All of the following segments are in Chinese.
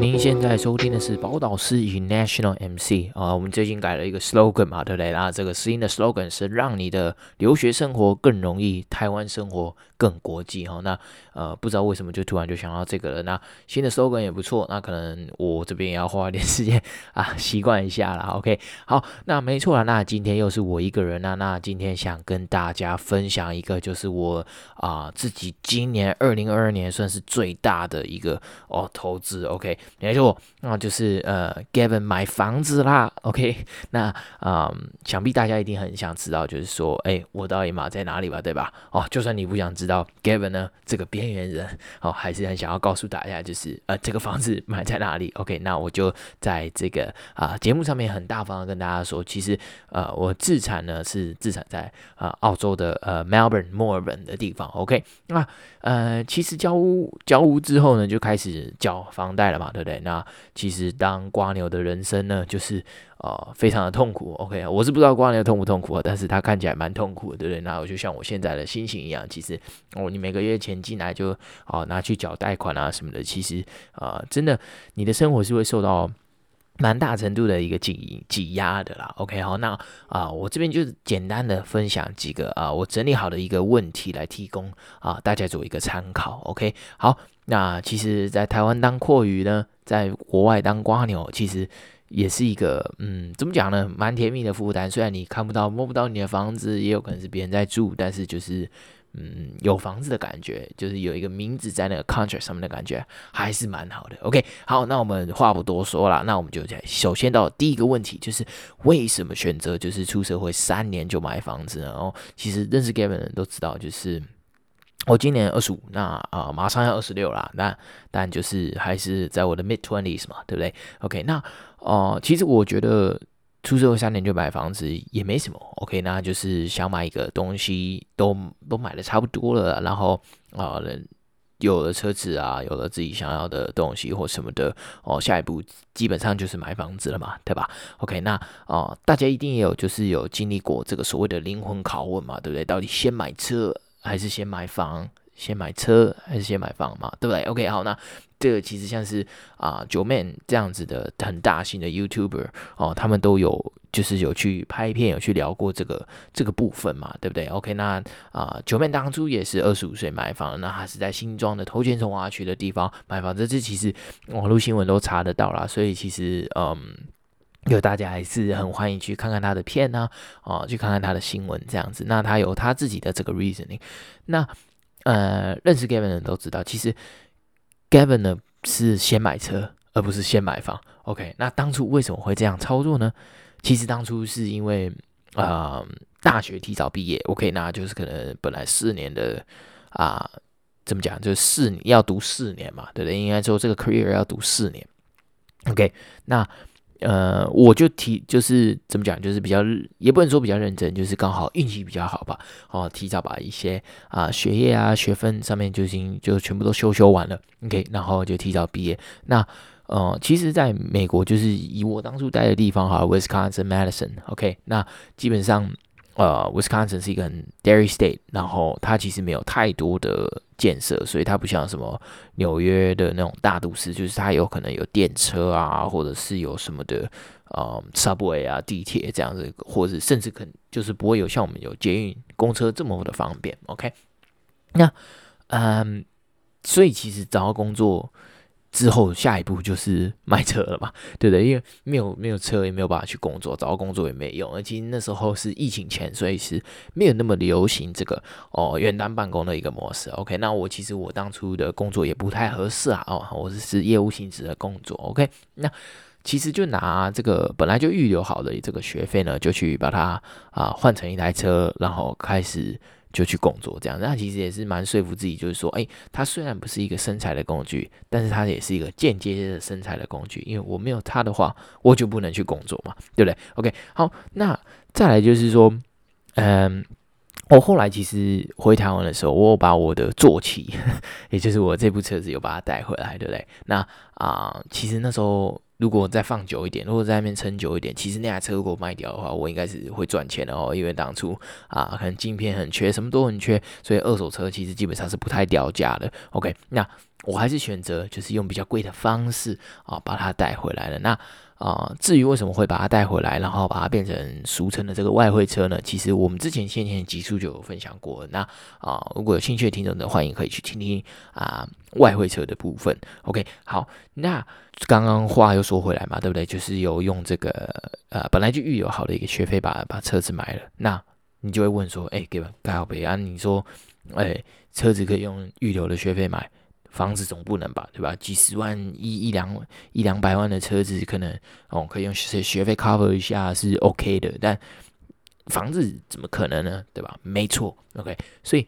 您现在收听的是宝岛司仪 National MC 啊，我们最近改了一个 slogan 嘛，对不对？那这个新的 slogan 是让你的留学生活更容易，台湾生活更国际哈。那呃，不知道为什么就突然就想到这个了。那新的 slogan 也不错，那可能我这边也要花一点时间 啊，习惯一下啦。OK，好，那没错啦。那今天又是我一个人啊。那今天想跟大家分享一个，就是我啊自己今年二零二二年算是最大的一个哦投资。OK。没错，那就是呃，Gavin 买房子啦，OK，那啊、嗯，想必大家一定很想知道，就是说，哎，我到底买在哪里吧，对吧？哦，就算你不想知道，Gavin 呢，这个边缘人，哦，还是很想要告诉大家，就是呃，这个房子买在哪里，OK，那我就在这个啊、节目上面很大方的跟大家说，其实呃，我自产呢是自产在呃澳洲的呃 Melbourne 墨尔本的地方，OK，那呃，其实交屋交屋之后呢，就开始缴房贷了嘛，对对不对？那其实当瓜牛的人生呢，就是呃非常的痛苦。OK，我是不知道瓜牛痛不痛苦啊，但是他看起来蛮痛苦的，对不对？那我就像我现在的心情一样，其实哦，你每个月钱进来就哦拿去缴贷款啊什么的，其实啊、真的你的生活是会受到蛮大程度的一个挤挤压的啦。OK，好，那啊、我这边就是简单的分享几个啊、我整理好的一个问题来提供啊、大家做一个参考。OK，好。那其实，在台湾当阔鱼呢，在国外当瓜牛，其实也是一个，嗯，怎么讲呢？蛮甜蜜的负担。虽然你看不到、摸不到你的房子，也有可能是别人在住，但是就是，嗯，有房子的感觉，就是有一个名字在那个 contract 上面的感觉，还是蛮好的。OK，好，那我们话不多说了，那我们就在首先到第一个问题，就是为什么选择就是出社会三年就买房子呢？哦，其实认识 Gavin 的人都知道，就是。我今年二十五，那啊、呃、马上要二十六啦，那但就是还是在我的 mid twenties 嘛，对不对？OK，那哦、呃，其实我觉得出社会三年就买房子也没什么，OK，那就是想买一个东西都都买的差不多了，然后啊、呃，有了车子啊，有了自己想要的东西或什么的，哦、下一步基本上就是买房子了嘛，对吧？OK，那哦、呃，大家一定也有就是有经历过这个所谓的灵魂拷问嘛，对不对？到底先买车？还是先买房，先买车，还是先买房嘛？对不对？OK，好，那这个其实像是啊，Joeman 这样子的很大型的 YouTuber 哦，他们都有就是有去拍片，有去聊过这个这个部分嘛，对不对？OK，那啊，Joeman 当初也是二十五岁买房，那他是在新庄的头前重划区的地方买房，这这其实网络新闻都查得到啦，所以其实嗯。就大家还是很欢迎去看看他的片呢，啊，哦，去看看他的新闻这样子。那他有他自己的这个 reasoning。那呃，认识 Gavin 的人都知道，其实 Gavin 呢是先买车，而不是先买房。OK，那当初为什么会这样操作呢？其实当初是因为啊，大学提早毕业。OK，那就是可能本来四年的啊，怎么讲，就是四要读四年嘛，对不对？应该说这个 career 要读四年。OK，那。呃，我就提，就是怎么讲，就是比较，也不能说比较认真，就是刚好运气比较好吧。哦，提早把一些啊、学业啊学分上面就已经就全部都修修完了，OK，然后就提早毕业。那呃，其实在美国，就是以我当初待的地方哈，Wisconsin Madison，OK，那基本上。呃，Wisconsin 是一个很 dairy state，然后它其实没有太多的建设，所以它不像什么纽约的那种大都市，就是它有可能有电车啊，或者是有什么的呃 subway 啊、地铁这样子，或者甚至可能就是不会有像我们有捷运、公车这么的方便。OK，那嗯，所以其实找到工作。之后下一步就是买车了嘛，对不对？因为没有没有车，也没有办法去工作，找到工作也没用。而且那时候是疫情前，所以是没有那么流行这个哦远端办公的一个模式。OK，那我其实我当初的工作也不太合适啊，哦，我是是业务性质的工作。OK，那其实就拿这个本来就预留好的这个学费呢，就去把它啊换成一台车，然后开始。就去工作这样，那其实也是蛮说服自己，就是说，哎，它虽然不是一个生财的工具，但是它也是一个间接的生财的工具，因为我没有它的话，我就不能去工作嘛，对不对？OK，好，那再来就是说，嗯，我后来其实回台湾的时候，我有把我的坐骑，也就是我这部车子有把它带回来，对不对？那啊、其实那时候如果再放久一点，如果在那边撑久一点，其实那台车如果卖掉的话，我应该是会赚钱的哦。因为当初啊，可能镜片很缺，什么都很缺，所以二手车其实基本上是不太掉价的。OK，那我还是选择就是用比较贵的方式啊，把它带回来了。那啊、至于为什么会把它带回来，然后把它变成俗称的这个外汇车呢？其实我们之前先前集数就有分享过。那啊、如果有兴趣的听众的，欢迎可以去听听啊、外汇车的部分。OK，好，那刚刚话又说回来嘛，对不对？就是有用这个呃本来就预留好的一个学费把把车子买了。那你就会问说，哎，给吧，盖好北啊，你说，哎，车子可以用预留的学费买？房子总不能吧，对吧？几十万一一两一两百万的车子，可能哦可以用学学费 cover 一下是 OK 的，但房子怎么可能呢？对吧？没错，OK。所以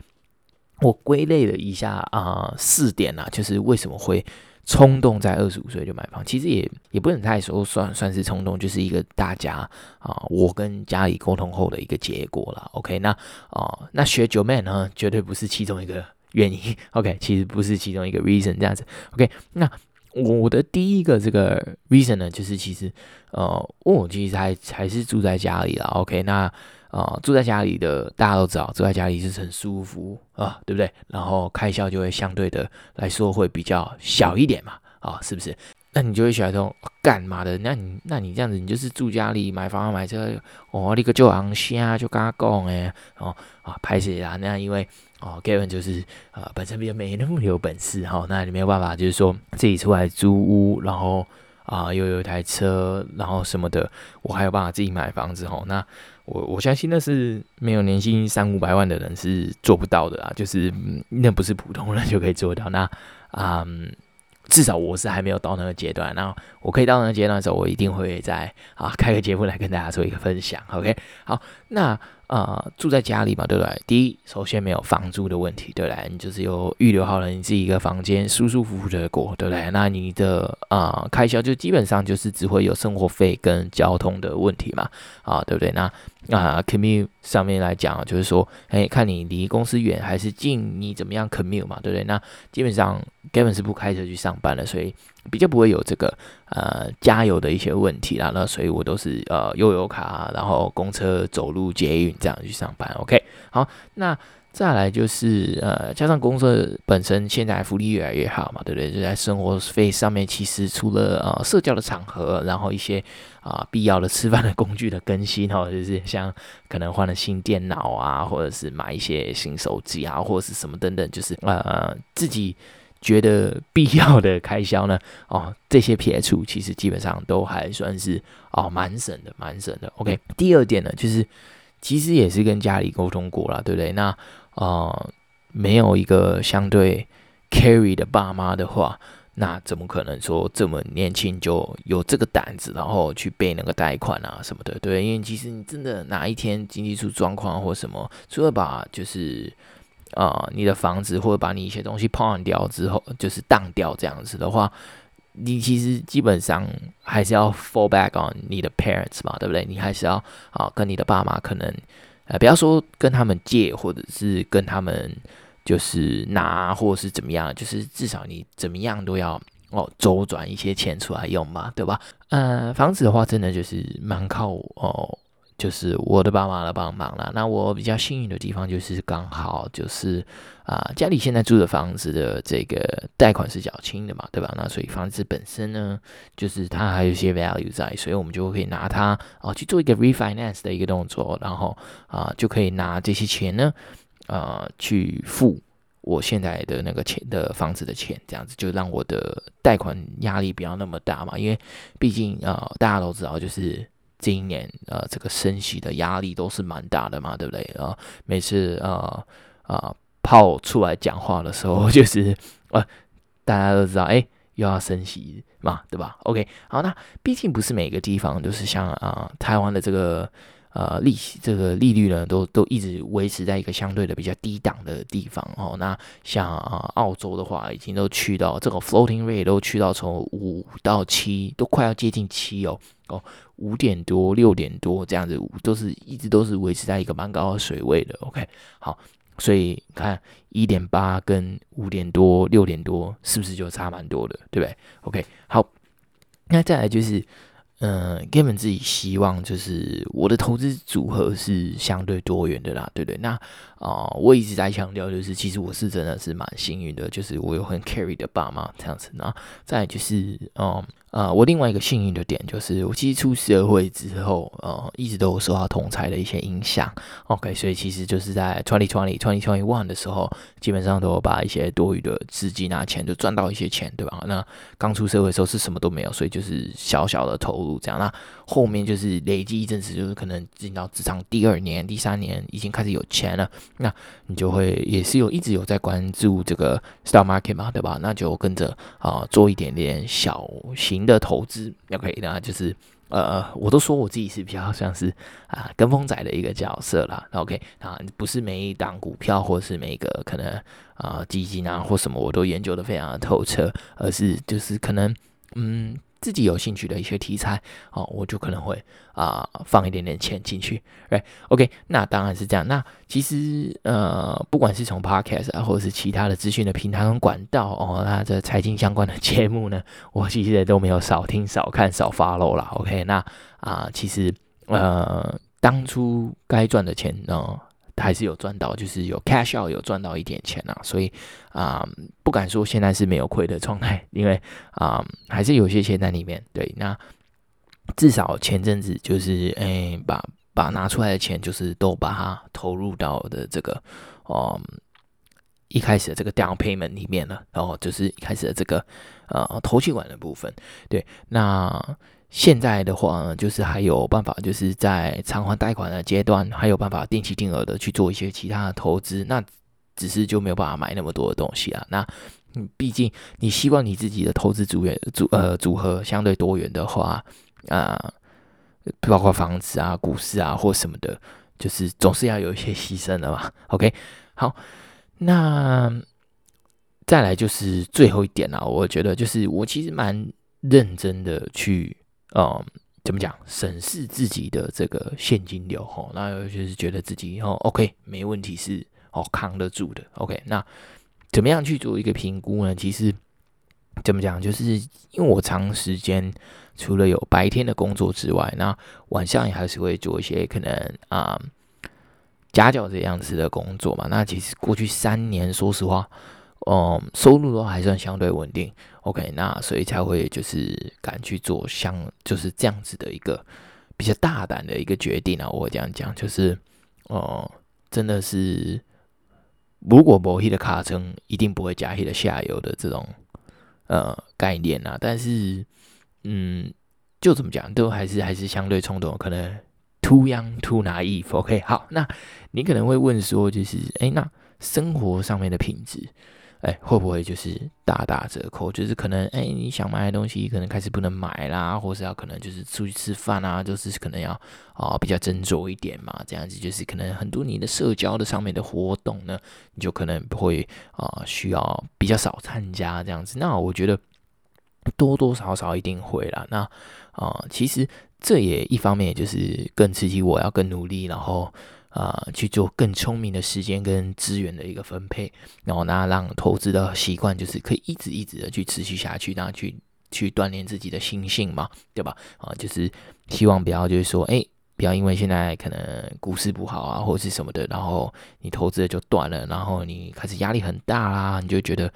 我归类了一下啊、四点啊，就是为什么会冲动在二十五岁就买房。其实也也不能太说算算是冲动，就是一个大家啊、我跟家里沟通后的一个结果啦。OK，那啊、那学九 man 呢，绝对不是其中一个。原因，OK，其实不是其中一个 reason 这样子，OK，那我的第一个这个 reason 呢，就是其实，呃，我其实还还是住在家里啦，OK，那呃，住在家里的大家都知道，住在家里是很舒服啊，对不对？然后开销就会相对的来说会比较小一点嘛，啊，是不是？那你就会想说，干嘛的？那你那你这样子，你就是住家里买房买车，哦，那个就昂虾就跟他讲哎，哦啊，拍谢啦，那因为。哦，Gavin 就是呃本身比较没那么有本事哈、哦，那你没有办法，就是说自己出来租屋，然后啊、又有一台车，然后什么的，我还有办法自己买房子哈、哦。那我我相信那是没有年薪三五百万的人是做不到的啦，就是那不是普通人就可以做到。那啊。嗯至少我是还没有到那个阶段，然后我可以到那个阶段的时候，我一定会在啊开个节目来跟大家做一个分享。OK，好，那呃住在家里嘛，对不对？第一，首先没有房租的问题，对不对？你就是有预留好了你自己一个房间，舒舒服服的过，对不对？那你的啊、呃、开销就基本上就是只会有生活费跟交通的问题嘛，啊对不对？那啊 commute 上面来讲，就是说，哎，看你离公司远还是近，你怎么样 commute 嘛，对不对？那基本上。根本是不开车去上班的，所以比较不会有这个呃加油的一些问题啦。那所以我都是呃悠游卡，然后公车、走路、捷运这样去上班。OK，好，那。再来就是呃，加上公司本身现在福利越来越好嘛，对不对？就在生活费上面，其实除了呃社交的场合，然后一些啊、必要的吃饭的工具的更新哦，就是像可能换了新电脑啊，或者是买一些新手机啊，或者是什么等等，就是呃自己觉得必要的开销呢，哦这些撇除，其实基本上都还算是哦蛮省的，蛮省的。OK，第二点呢，就是其实也是跟家里沟通过了，对不对？那啊、没有一个相对 carry 的爸妈的话，那怎么可能说这么年轻就有这个胆子，然后去背那个贷款啊什么的？对，因为其实你真的哪一天经济出状况或什么，除了把就是啊、呃、你的房子或者把你一些东西碰掉之后，就是当掉这样子的话，你其实基本上还是要 fall back on 你的 parents 嘛，对不对？你还是要啊、跟你的爸妈可能。呃，不要说跟他们借，或者是跟他们就是拿，或者是怎么样，就是至少你怎么样都要哦周转一些钱出来用嘛，对吧？呃，房子的话，真的就是蛮靠哦。就是我的爸妈来帮忙了。那我比较幸运的地方就是刚好就是啊、家里现在住的房子的这个贷款是较轻的嘛，对吧？那所以房子本身呢，就是它还有一些 value 在，所以我们就可以拿它啊、去做一个 refinance 的一个动作，然后啊、就可以拿这些钱呢啊、去付我现在的那个钱的房子的钱，这样子就让我的贷款压力不要那么大嘛，因为毕竟啊、呃、大家都知道就是。今年呃，这个升息的压力都是蛮大的嘛，对不对啊、呃？每次呃啊炮出来讲话的时候，就是呃大家都知道，哎，又要升息嘛，对吧？OK，好，那毕竟不是每个地方都是像啊、呃、台湾的这个。呃，利息这个利率呢，都都一直维持在一个相对的比较低档的地方哦。那像啊、呃，澳洲的话，已经都去到这个 floating rate 都去到从五到七，都快要接近七哦哦，五点多、六点多这样子，都是一直都是维持在一个蛮高的水位的。OK，好，所以看一点八跟五点多、六点多，是不是就差蛮多的，对不对？OK，好。那再来就是。嗯，Kevin 自己希望就是我的投资组合是相对多元的啦，对不对？那啊、我一直在强调，就是其实我是真的是蛮幸运的，就是我有很 carry 的爸妈这样子。那再就是，嗯。啊、呃，我另外一个幸运的点就是，我其实出社会之后，呃，一直都有受到同侪的一些影响。OK，所以其实就是在 twenty twenty twenty twenty one 的时候，基本上都有把一些多余的资金拿钱就赚到一些钱，对吧？那刚出社会的时候是什么都没有，所以就是小小的投入这样。那后面就是累积一阵子，就是可能进到职场第二年、第三年，已经开始有钱了，那你就会也是有一直有在关注这个 stock market 嘛，对吧？那就跟着啊、做一点点小型。的投资，OK，那就是呃，我都说我自己是比较像是啊跟风仔的一个角色啦，OK，啊，不是每一档股票或是每一个可能啊基金啊或什么我都研究得非常的透彻，而是就是可能嗯。自己有兴趣的一些题材，哦，我就可能会啊、放一点点钱进去哎，OK，那当然是这样。那其实呃，不管是从 Podcast 啊，或者是其他的资讯的平台跟管道哦，那这财经相关的节目呢，我其实也都没有少听、少看、少 follow 啦。OK，那啊、其实呃，当初该赚的钱呢。还是有赚到，就是有 cash out 有赚到一点钱啊，所以啊、不敢说现在是没有亏的状态，因为啊、还是有些钱在里面。对，那至少前阵子就是哎、欸，把把拿出来的钱，就是都把它投入到的这个哦、一开始的这个 down payment 里面了，然后就是一开始的这个呃头气管的部分。对，那。现在的话，就是还有办法，就是在偿还贷款的阶段，还有办法定期定额的去做一些其他的投资。那只是就没有办法买那么多的东西啊。那，毕竟你希望你自己的投资组员组呃组合相对多元的话啊、包括房子啊、股市啊或什么的，就是总是要有一些牺牲的嘛。OK，好，那再来就是最后一点啦，我觉得就是我其实蛮认真的去。嗯，怎么讲？审视自己的这个现金流吼，那就是觉得自己哦，OK，没问题是哦扛得住的。OK，那怎么样去做一个评估呢？其实怎么讲，就是因为我长时间除了有白天的工作之外，那晚上也还是会做一些可能啊、嗯、家教这样子的工作嘛。那其实过去三年，说实话。嗯，收入都还算相对稳定，OK，那所以才会就是敢去做像就是这样子的一个比较大胆的一个决定啊。我这样讲，就是哦、真的是如果某一的卡称一定不会加一的下游的这种呃概念啊。但是嗯，就怎么讲，都还是还是相对冲动，可能 too young too naive，OK，好，那你可能会问说，就是哎、那生活上面的品质。哎，会不会就是大打折扣？就是可能，哎，你想买的东西可能开始不能买啦，或是要可能就是出去吃饭啊，就是可能要啊、比较斟酌一点嘛。这样子就是可能很多你的社交的上面的活动呢，你就可能会啊、需要比较少参加这样子。那我觉得多多少少一定会啦。那啊、其实这也一方面就是更刺激我要更努力，然后。啊、去做更聪明的时间跟资源的一个分配，然后呢，让投资的习惯就是可以一直一直的去持续下去，然后去去锻炼自己的心性嘛，对吧？啊，就是希望不要就是说，哎，不要因为现在可能股市不好啊，或者是什么的，然后你投资的就断了，然后你开始压力很大啦，你就觉得，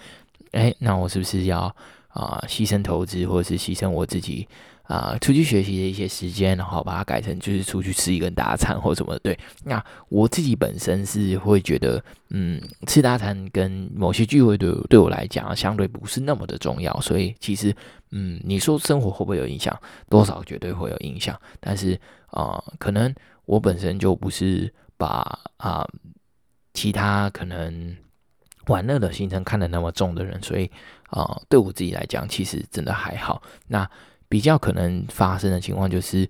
哎，那我是不是要啊、牺牲投资，或者是牺牲我自己？啊，出去学习的一些时间，然后把它改成就是出去吃一顿大餐或什么。对，那我自己本身是会觉得，嗯，吃大餐跟某些聚会对对我来讲相对不是那么的重要。所以其实，嗯，你说生活会不会有影响？多少绝对会有影响。但是啊，可能我本身就不是把啊其他可能玩乐的行程看得那么重的人，所以啊，对我自己来讲，其实真的还好。那。比较可能发生的情况就是，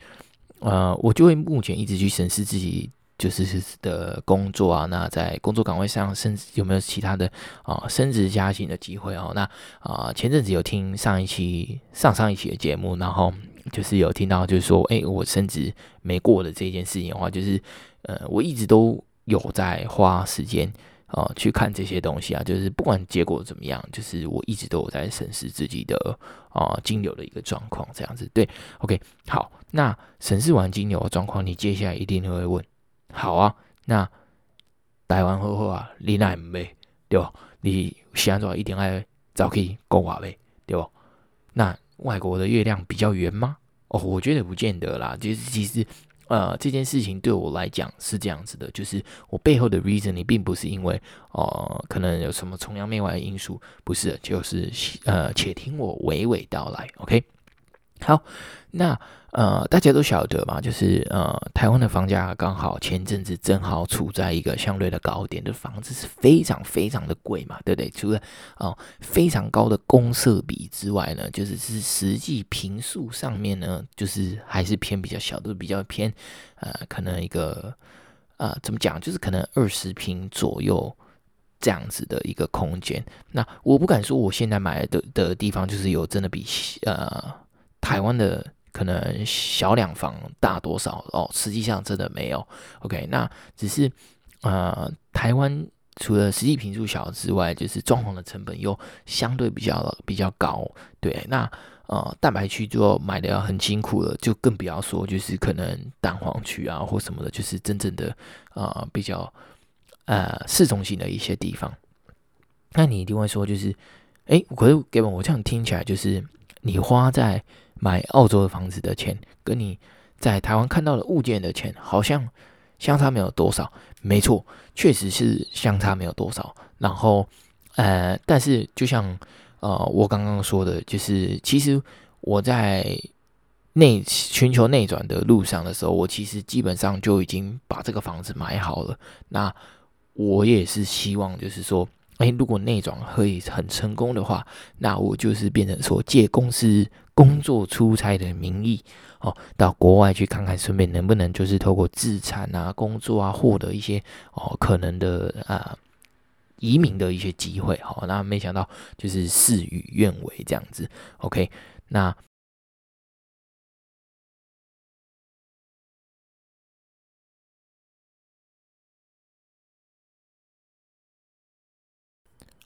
呃，我就会目前一直去审视自己就是的工作啊，那在工作岗位上，甚至有没有其他的啊、升职加薪的机会哦。那啊、前阵子有听上一期、上上一期的节目，然后就是有听到就是说，哎，我升职没过的这件事情的话，就是呃，我一直都有在花时间。呃去看这些东西啊，就是不管结果怎么样，就是我一直都有在审视自己的啊、金流的一个状况，这样子对，OK，好，那审视完金流的状况，你接下来一定会问，好啊，那台湾好好啊，你哪唔买对吧？你现在一定要早可以购买呗，对吧？那外国的月亮比较圆吗？哦，我觉得不见得啦。就是其实，呃，这件事情对我来讲是这样子的，就是我背后的 reason，你并不是因为，呃，可能有什么崇洋媚外的因素，不是，就是呃，且听我娓娓道来，OK。好，那呃，大家都晓得嘛，就是呃，台湾的房价刚好前阵子正好处在一个相对的高点，的房子是非常非常的贵嘛，对不对？除了哦、非常高的公设比之外呢，就是是实际坪数上面呢，就是还是偏比较小，都比较偏呃，可能一个呃，怎么讲，就是可能二十坪左右这样子的一个空间。那我不敢说我现在买的的地方就是有真的比呃。台湾的可能小两房大多少哦？实际上真的没有。OK，那只是呃，台湾除了实际坪数小之外，就是装潢的成本又相对比较比较高。对，那呃，蛋白区就买的要很辛苦了，就更不要说就是可能蛋黄区啊或什么的，就是真正的呃比较呃市中心的一些地方。那你一定会说，就是哎，可是 Gavin，我这样听起来就是你花在买澳洲的房子的钱，跟你在台湾看到的物件的钱，好像相差没有多少。没错，确实是相差没有多少。然后，呃，但是就像呃我刚刚说的，就是其实我在内寻求内转的路上的时候，我其实基本上就已经把这个房子买好了。那我也是希望，就是说。哎，如果内转可以很成功的话，那我就是变成说借公司工作出差的名义哦，到国外去看看，顺便能不能就是透过自产啊、工作啊，获得一些哦可能的啊、移民的一些机会。好、哦，那没想到就是事与愿违这样子。OK，那。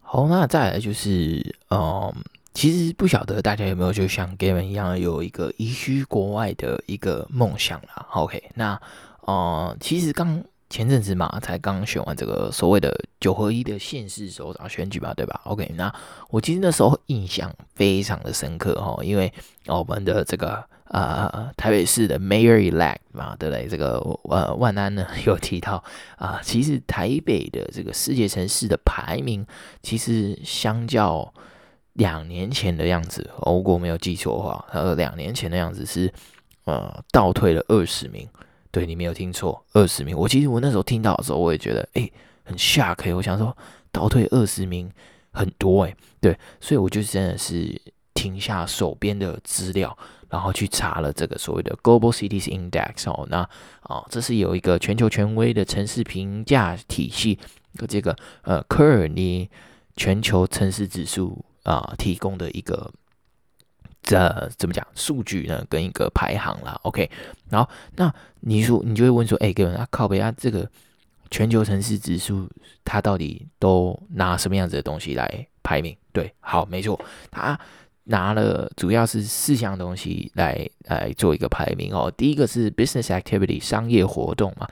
好，那再来就是，嗯，其实不晓得大家有没有就像 Gavin 一样有一个移居国外的一个梦想啦。OK，那，呃、其实刚前阵子嘛，才刚选完这个所谓的九合一的县市首长选举吧，对吧？OK，那我其实那时候印象非常的深刻哈，因为我们的这个。呃，台北市的 Mayor Elect 嘛，对不对？这个呃，万安呢有提到啊、其实台北的这个世界城市的排名，其实相较两年前的样子，如果没有记错的话，呃，两年前的样子是呃倒退了二十名。对，你没有听错，二十名。我其实我那时候听到的时候，我也觉得诶很 shock，我想说倒退二十名很多诶，对，所以我就真的是停下手边的资料。然后去查了这个所谓的 Global Cities Index 哦，那啊、哦，这是有一个全球权威的城市评价体系的这个呃科尔尼全球城市指数啊、提供的一个这怎么讲数据呢？跟一个排行啦，OK，然后那你说你就会问说，哎，各位啊，靠北啊，这个全球城市指数它到底都拿什么样子的东西来排名？对，好，没错，它。拿了主要是四项东西来来做一个排名哦。第一个是 business activity 商业活动嘛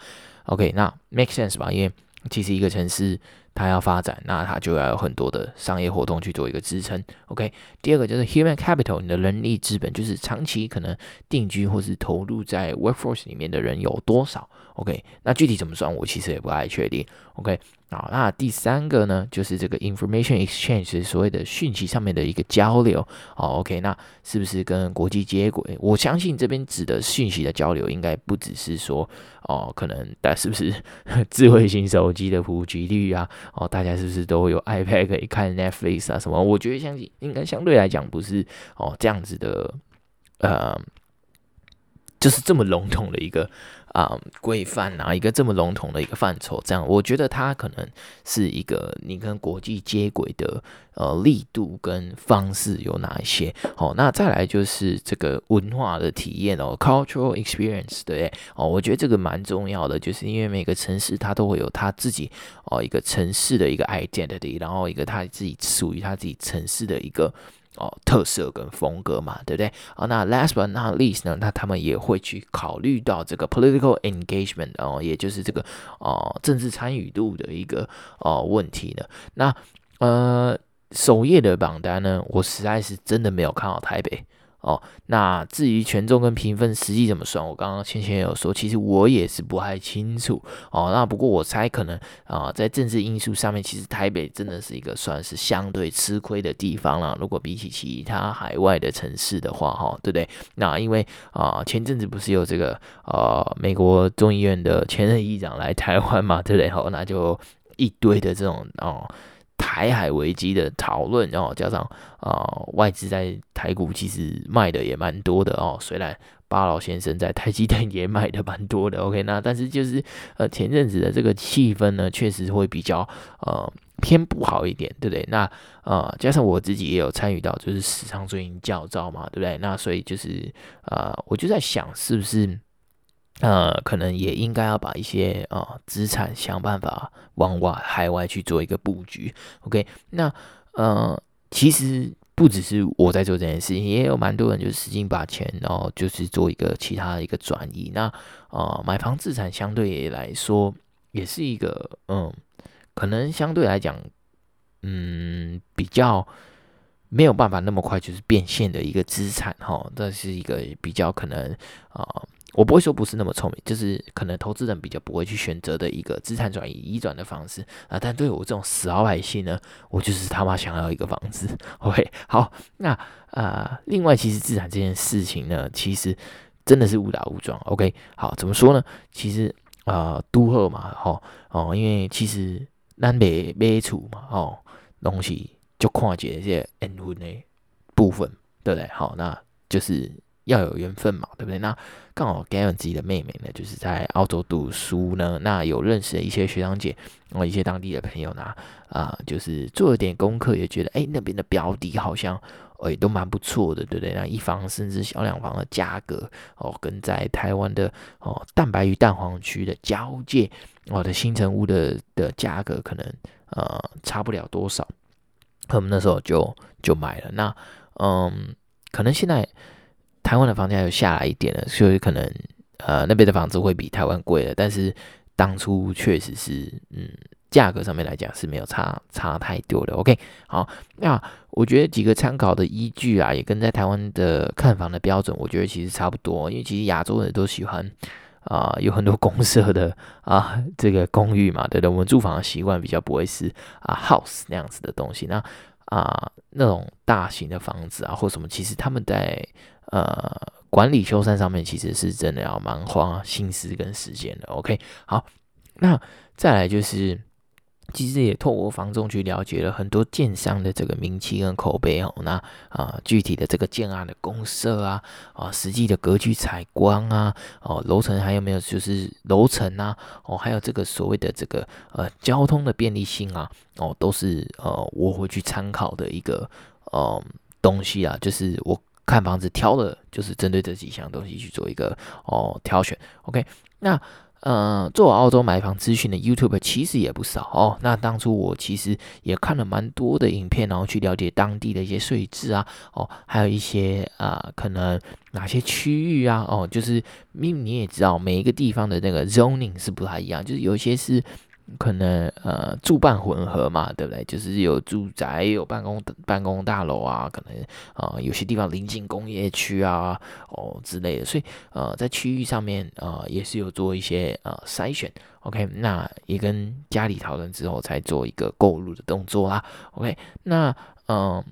，OK，那 make sense 吧？因为其实一个城市它要发展，那它就要有很多的商业活动去做一个支撑。OK，第二个就是 human capital，你的人力资本就是长期可能定居或是投入在 workforce 里面的人有多少？OK，那具体怎么算，我其实也不太确定。OK。好，那第三个呢，就是这个 information exchange，所谓的讯息上面的一个交流。好，OK，那是不是跟国际接轨？我相信这边指的讯息的交流，应该不只是说哦，可能大家是不是 智慧型手机的普及率啊？哦，大家是不是都有 iPad 可以看 Netflix 啊？什么？我觉得相信应该相对来讲不是哦这样子的，呃。就是这么笼统的一个啊规范啊，一个这么笼统的一个范畴，这样我觉得它可能是一个你跟国际接轨的呃力度跟方式有哪一些？好，那再来就是这个文化的体验哦，cultural experience，对哦，我觉得这个蛮重要的，就是因为每个城市它都会有它自己哦一个城市的一个 identity，然后一个它自己属于它自己城市的一个。哦，特色跟风格嘛，对不对？哦，那 last but not least 呢，那他们也会去考虑到这个 political engagement 哦，也就是这个哦政治参与度的一个哦问题呢。那呃首页的榜单呢，我实在是真的没有看到台北。哦，那至于权重跟评分实际怎么算，我刚刚前前也有说，其实我也是不太清楚。哦，那不过我猜可能啊、在政治因素上面，其实台北真的是一个算是相对吃亏的地方了。如果比起其他海外的城市的话，哈，对不对？那因为啊、前阵子不是有这个呃美国众议院的前任议长来台湾嘛，对不对？好，那就一堆的这种哦。台海危机的讨论，然后加上啊、外资在台股其实卖的也蛮多的哦。虽然巴老先生在台积电也买的蛮多的，OK，那但是就是呃前阵子的这个气氛呢，确实会比较呃偏不好一点，对不对？那呃加上我自己也有参与到，就是史上最近教召嘛，对不对？那所以就是呃我就在想，是不是？呃，可能也应该要把一些啊资产想办法往外海外去做一个布局。OK，那呃，其实不只是我在做这件事情，也有蛮多人就是使劲把钱，然后就是做一个其他的一个转移。那呃，买房资产相对来说也是一个嗯，可能相对来讲，嗯，比较没有办法那么快就是变现的一个资产哈。这是一个比较可能啊。我不会说不是那么聪明，就是可能投资人比较不会去选择的一个资产转移移转的方式啊。但对我这种死老百姓呢，我就是他妈想要一个房子。OK，好，那啊、呃，另外其实资产这件事情呢，其实真的是误打误撞。OK，好，怎么说呢？其实啊，都、好嘛，吼哦，因为其实咱买买厝嘛，哦，东西就看一些缘分的部分，对不对？好，那就是。要有缘分嘛，对不对？那刚好 Gavin 自己的妹妹呢，就是在澳洲读书呢，那有认识的一些学长姐，然后一些当地的朋友呢，啊、就是做了点功课，也觉得哎，那边的标的好像哎都蛮不错的，对不对？那一房甚至小两房的价格哦，跟在台湾的哦蛋白与蛋黄区的交界哦的新城屋的的价格，可能呃差不了多少。我们那时候就就买了，那嗯，可能现在。台湾的房价又下来一点了，所以可能呃那边的房子会比台湾贵了。但是当初确实是，嗯，价格上面来讲是没有差差太多的。OK，好，那我觉得几个参考的依据啊，也跟在台湾的看房的标准，我觉得其实差不多。因为其实亚洲人都喜欢啊、有很多公社的啊这个公寓嘛，对的。我们住房的习惯比较不会是啊 house 那样子的东西。那啊那种大型的房子啊或什么，其实他们在呃，管理修缮上面其实是真的要蛮花心思跟时间的。OK，好，那再来就是，其实也透过房仲去了解了很多建商的这个名气跟口碑哦。那啊、具体的这个建案的公设啊，啊，实际的格局采光啊，哦，楼层还有没有就是楼层啊，哦，还有这个所谓的这个呃交通的便利性啊，哦，都是呃我会去参考的一个呃东西啊，就是我。看房子挑的就是针对这几项东西去做一个哦挑选，OK，那嗯做澳洲买房咨询的 YouTube 其实也不少哦。那当初我其实也看了蛮多的影片，然后去了解当地的一些税制啊，哦，还有一些啊、可能哪些区域啊，哦，就是因为你也知道每一个地方的那个 zoning 是不太一样，就是有一些是。可能呃住办混合嘛，对不对？就是有住宅，有办公办公大楼啊，可能啊、呃、有些地方临近工业区啊，哦之类的，所以呃在区域上面、呃、也是有做一些呃筛选。OK，那也跟家里讨论之后才做一个购入的动作啦。OK，那嗯。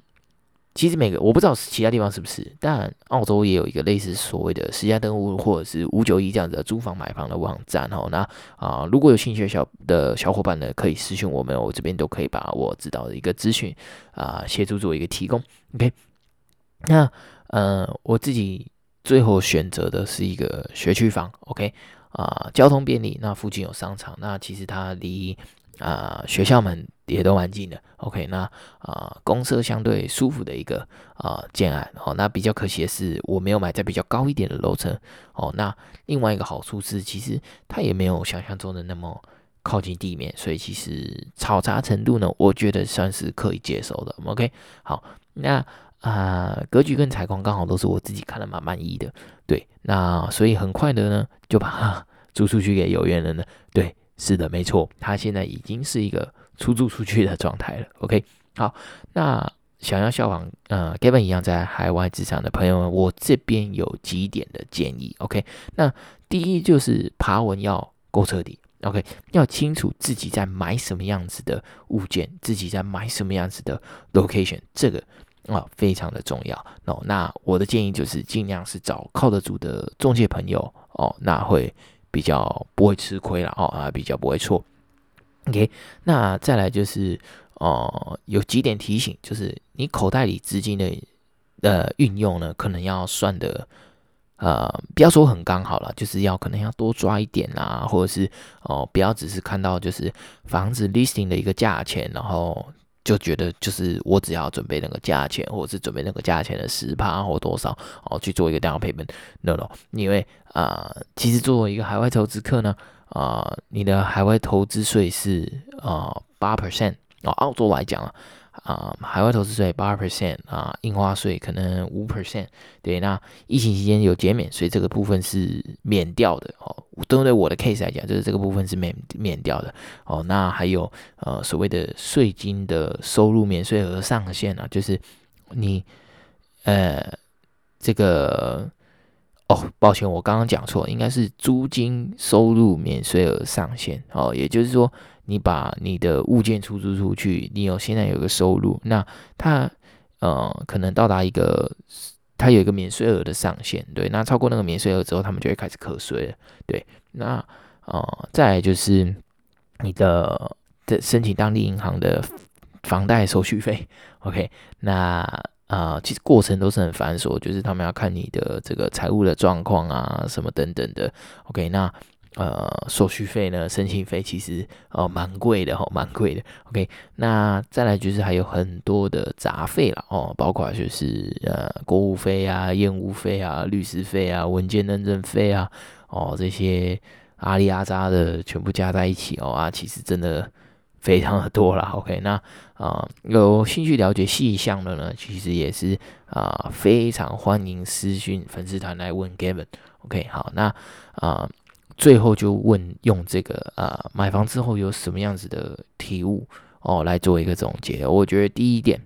其实每个我不知道其他地方是不是，但澳洲也有一个类似所谓的实价登屋或者是五九一这样子的租房买房的网站哦。那啊、如果有兴趣的小的小伙伴呢，可以私讯我们，我这边都可以把我知道的一个资讯啊协助做一个提供。OK，那呃我自己最后选择的是一个学区房。OK。啊、交通便利，那附近有商场，那其实它离啊、学校门也都蛮近的。OK，那啊、公车相对舒服的一个啊、建案。哦，那比较可惜的是我没有买在比较高一点的楼层。哦，那另外一个好处是，其实它也没有想象中的那么靠近地面，所以其实嘈杂程度呢，我觉得算是可以接受的。OK，好，那。啊、格局跟采光刚好都是我自己看的蛮满意的，对，那所以很快的呢就把它 租出去给有缘人了，对，是的，没错，它现在已经是一个出租出去的状态了。OK，好，那想要效仿呃 Gavin 一样在海外职场的朋友们，我这边有几点的建议。OK，那第一就是爬文要够彻底，OK，要清楚自己在买什么样子的物件，自己在买什么样子的 location，这个。啊、非常的重要哦。那我的建议就是尽量是找靠得住的中介朋友哦，那会比较不会吃亏了哦，啊，比较不会错。OK，那再来就是哦，有几点提醒，就是你口袋里资金的呃运用呢，可能要算的呃，不要说很刚好了，就是要可能要多抓一点啦，或者是哦，不要只是看到就是房子 listing 的一个价钱，然后。就觉得就是我只要准备那个价钱，或者是准备那个价钱的十趴或多少哦，去做一个 down payment，no no，因为啊、呃，其实作为一个海外投资客呢，啊、你的海外投资税是啊八 percent 哦，澳洲来讲啊。啊、海外投资税八 percent 啊，印花税可能五 percent。对，那疫情期间有减免，所以这个部分是免掉的哦。针对我的 case 来讲，就是这个部分是免免掉的哦。那还有呃所谓的税金的收入免税额上限啊，就是你呃这个哦，抱歉，我刚刚讲错，应该是租金收入免税额上限哦，也就是说。你把你的物件出租出去，你有现在有个收入，那它呃可能到达一个，它有一个免税额的上限，对，那超过那个免税额之后，他们就会开始课税了，对，那呃再来就是你的的申请当地银行的房贷手续费，OK，那呃其实过程都是很繁琐，就是他们要看你的这个财务的状况啊，什么等等的，OK，那。呃，手续费呢？申请费其实哦蛮贵的哦，蛮贵的。OK，那再来就是还有很多的杂费了哦，包括就是呃过户费啊、验屋费啊、律师费啊、文件认证费啊，哦这些阿里阿扎的全部加在一起哦啊，其实真的非常的多了。OK，那啊、有兴趣了解细项的呢，其实也是啊、非常欢迎私讯粉丝团来问 Gavin。OK，好，那啊。最后就问用这个呃买房之后有什么样子的体悟哦来做一个总结。我觉得第一点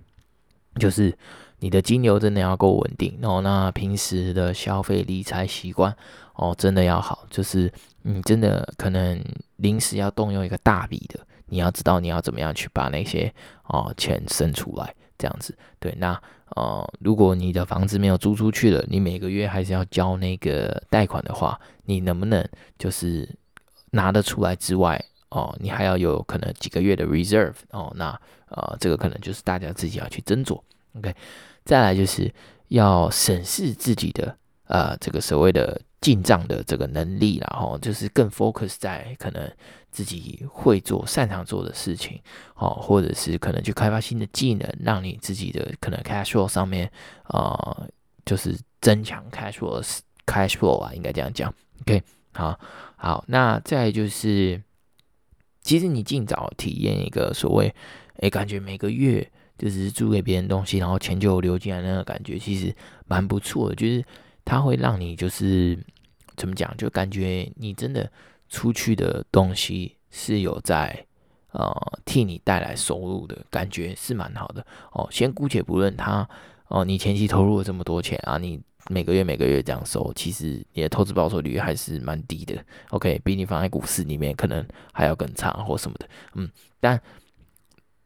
就是你的金流真的要够稳定哦，那平时的消费理财习惯哦真的要好，就是你真的可能临时要动用一个大笔的，你要知道你要怎么样去把那些哦钱生出来。这样子，对，那呃，如果你的房子没有租出去了，你每个月还是要交那个贷款的话，你能不能就是拿得出来之外，哦，你还要有可能几个月的 reserve 哦，那呃，这个可能就是大家自己要去斟酌，OK，再来就是要审视自己的呃这个所谓的。进账的这个能力，然后就是更 focus 在可能自己会做、擅长做的事情，哦，或者是可能去开发新的技能，让你自己的可能 cash flow 上面，呃，就是增强 cash flow，cash flow 啊，应该这样讲。OK，好，好，那再就是，其实你尽早体验一个所谓，哎，感觉每个月就是租给别人东西，然后钱就流进来那个感觉，其实蛮不错的，就是。它会让你就是怎么讲，就感觉你真的出去的东西是有在呃替你带来收入的感觉，是蛮好的哦。先姑且不论它哦，你前期投入了这么多钱啊，你每个月每个月这样收，其实你的投资报酬率还是蛮低的。OK，比你放在股市里面可能还要更差或什么的。嗯，但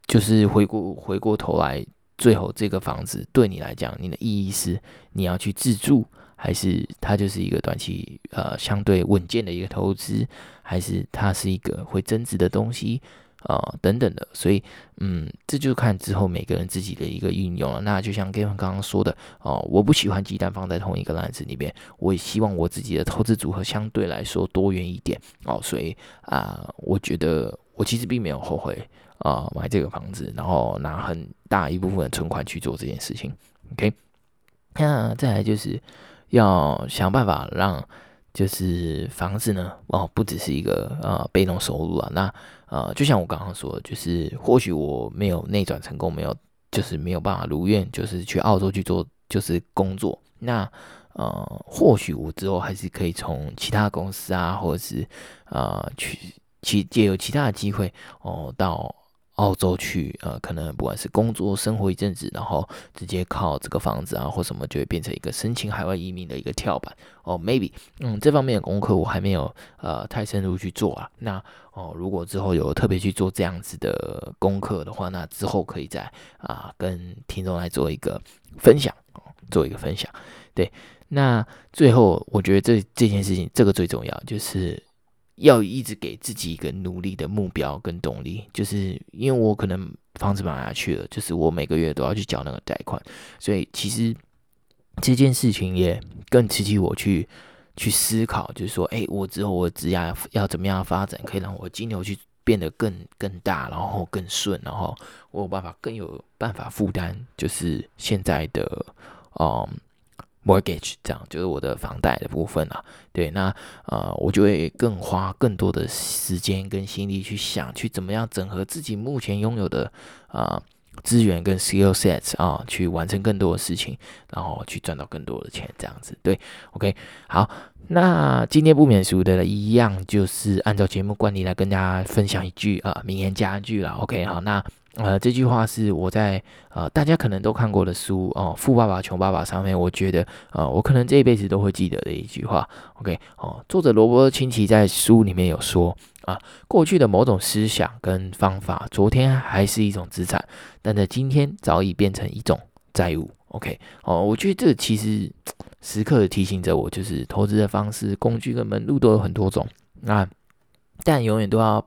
就是回过回过头来，最后这个房子对你来讲，你的意义是你要去自住。还是它就是一个短期呃相对稳健的一个投资，还是它是一个会增值的东西啊、等等的，所以嗯，这就看之后每个人自己的一个运用了。那就像 Gavin 刚刚说的哦、我不喜欢鸡蛋放在同一个篮子里面，我也希望我自己的投资组合相对来说多元一点哦。所以啊、我觉得我其实并没有后悔啊、买这个房子，然后拿很大一部分的存款去做这件事情。OK，那再来就是要想办法让。就是房子呢，哦，不只是一个呃被动收入啊，那呃，就像我刚刚说，就是或许我没有内转成功，没有，就是没有办法如愿，就是去澳洲去做，就是工作，那呃，或许我之后还是可以从其他公司啊，或者是呃，去去借由其他的机会哦到。澳洲去，呃，可能不管是工作、生活一阵子，然后直接靠这个房子啊或什么，就会变成一个申请海外移民的一个跳板哦。Maybe，嗯，这方面的功课我还没有呃太深入去做啊。那哦，如果之后有特别去做这样子的功课的话，那之后可以再啊、跟听众来做一个分享，做一个分享。对，那最后我觉得这这件事情这个最重要就是。要一直给自己一个努力的目标跟动力，就是因为我可能房子买下去了，就是我每个月都要去缴那个贷款，所以其实这件事情也更刺激我去去思考，就是说，哎，我之后我职业要怎么样发展，可以让我金牛去变得更更大，然后更顺，然后我有办法更有办法负担，就是现在的嗯。Mortgage 这样就是我的房贷的部分啊，对，那呃我就会更花更多的时间跟心力去想，去怎么样整合自己目前拥有的啊、呃、资源跟 skill sets 啊，去完成更多的事情，然后去赚到更多的钱，这样子，对，OK，好，那今天不免俗的一样，就是按照节目惯例来跟大家分享一句啊、名言佳句了，OK，好，那。呃，这句话是我在呃大家可能都看过的书哦，《富爸爸穷爸爸》上面，我觉得呃我可能这一辈子都会记得的一句话。OK，哦，作者罗伯特清崎在书里面有说啊，过去的某种思想跟方法，昨天还是一种资产，但在今天早已变成一种债务。OK，哦，我觉得这其实时刻提醒着我，就是投资的方式、工具跟门路都有很多种，那但永远都要。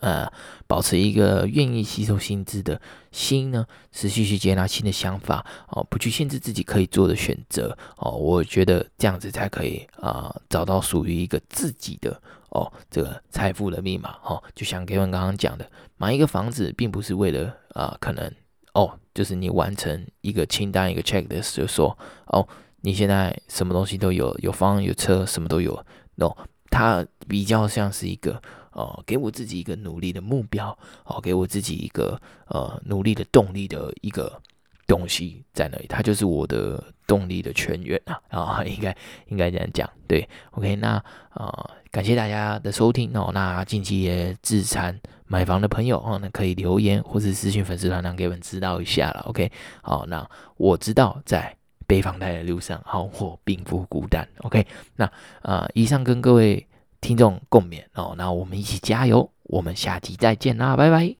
呃，保持一个愿意吸收新知的心呢，持续去接纳新的想法哦，不去限制自己可以做的选择哦，我觉得这样子才可以啊、找到属于一个自己的哦这个财富的密码哦。就像 Kevin 刚刚讲的，买一个房子并不是为了啊、可能哦，就是你完成一个清单一个 checklist 就说哦，你现在什么东西都有，有房有车，什么都有，no，它比较像是一个。哦，给我自己一个努力的目标，哦，给我自己一个呃努力的动力的一个东西在那里，它就是我的动力的泉源啊！啊、应该应该这样讲，对，OK，那啊、呃，感谢大家的收听哦。那近期也自产买房的朋友哦，那可以留言或是私信粉丝团让给我们知道一下了，OK，好，那我知道在背房贷的路上，好，我并不孤单，OK，那啊、呃，以上跟各位。听众共勉哦，那我们一起加油，我们下期再见啦，拜拜。